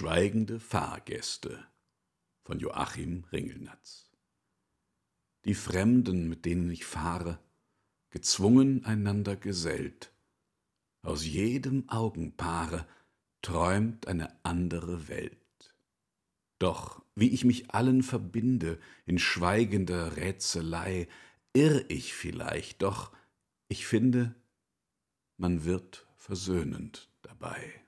Schweigende Fahrgäste von Joachim Ringelnatz Die Fremden, mit denen ich fahre, gezwungen einander gesellt, aus jedem Augenpaare träumt eine andere Welt. Doch wie ich mich allen verbinde in schweigender Rätselei, irr ich vielleicht, doch ich finde, man wird versöhnend dabei.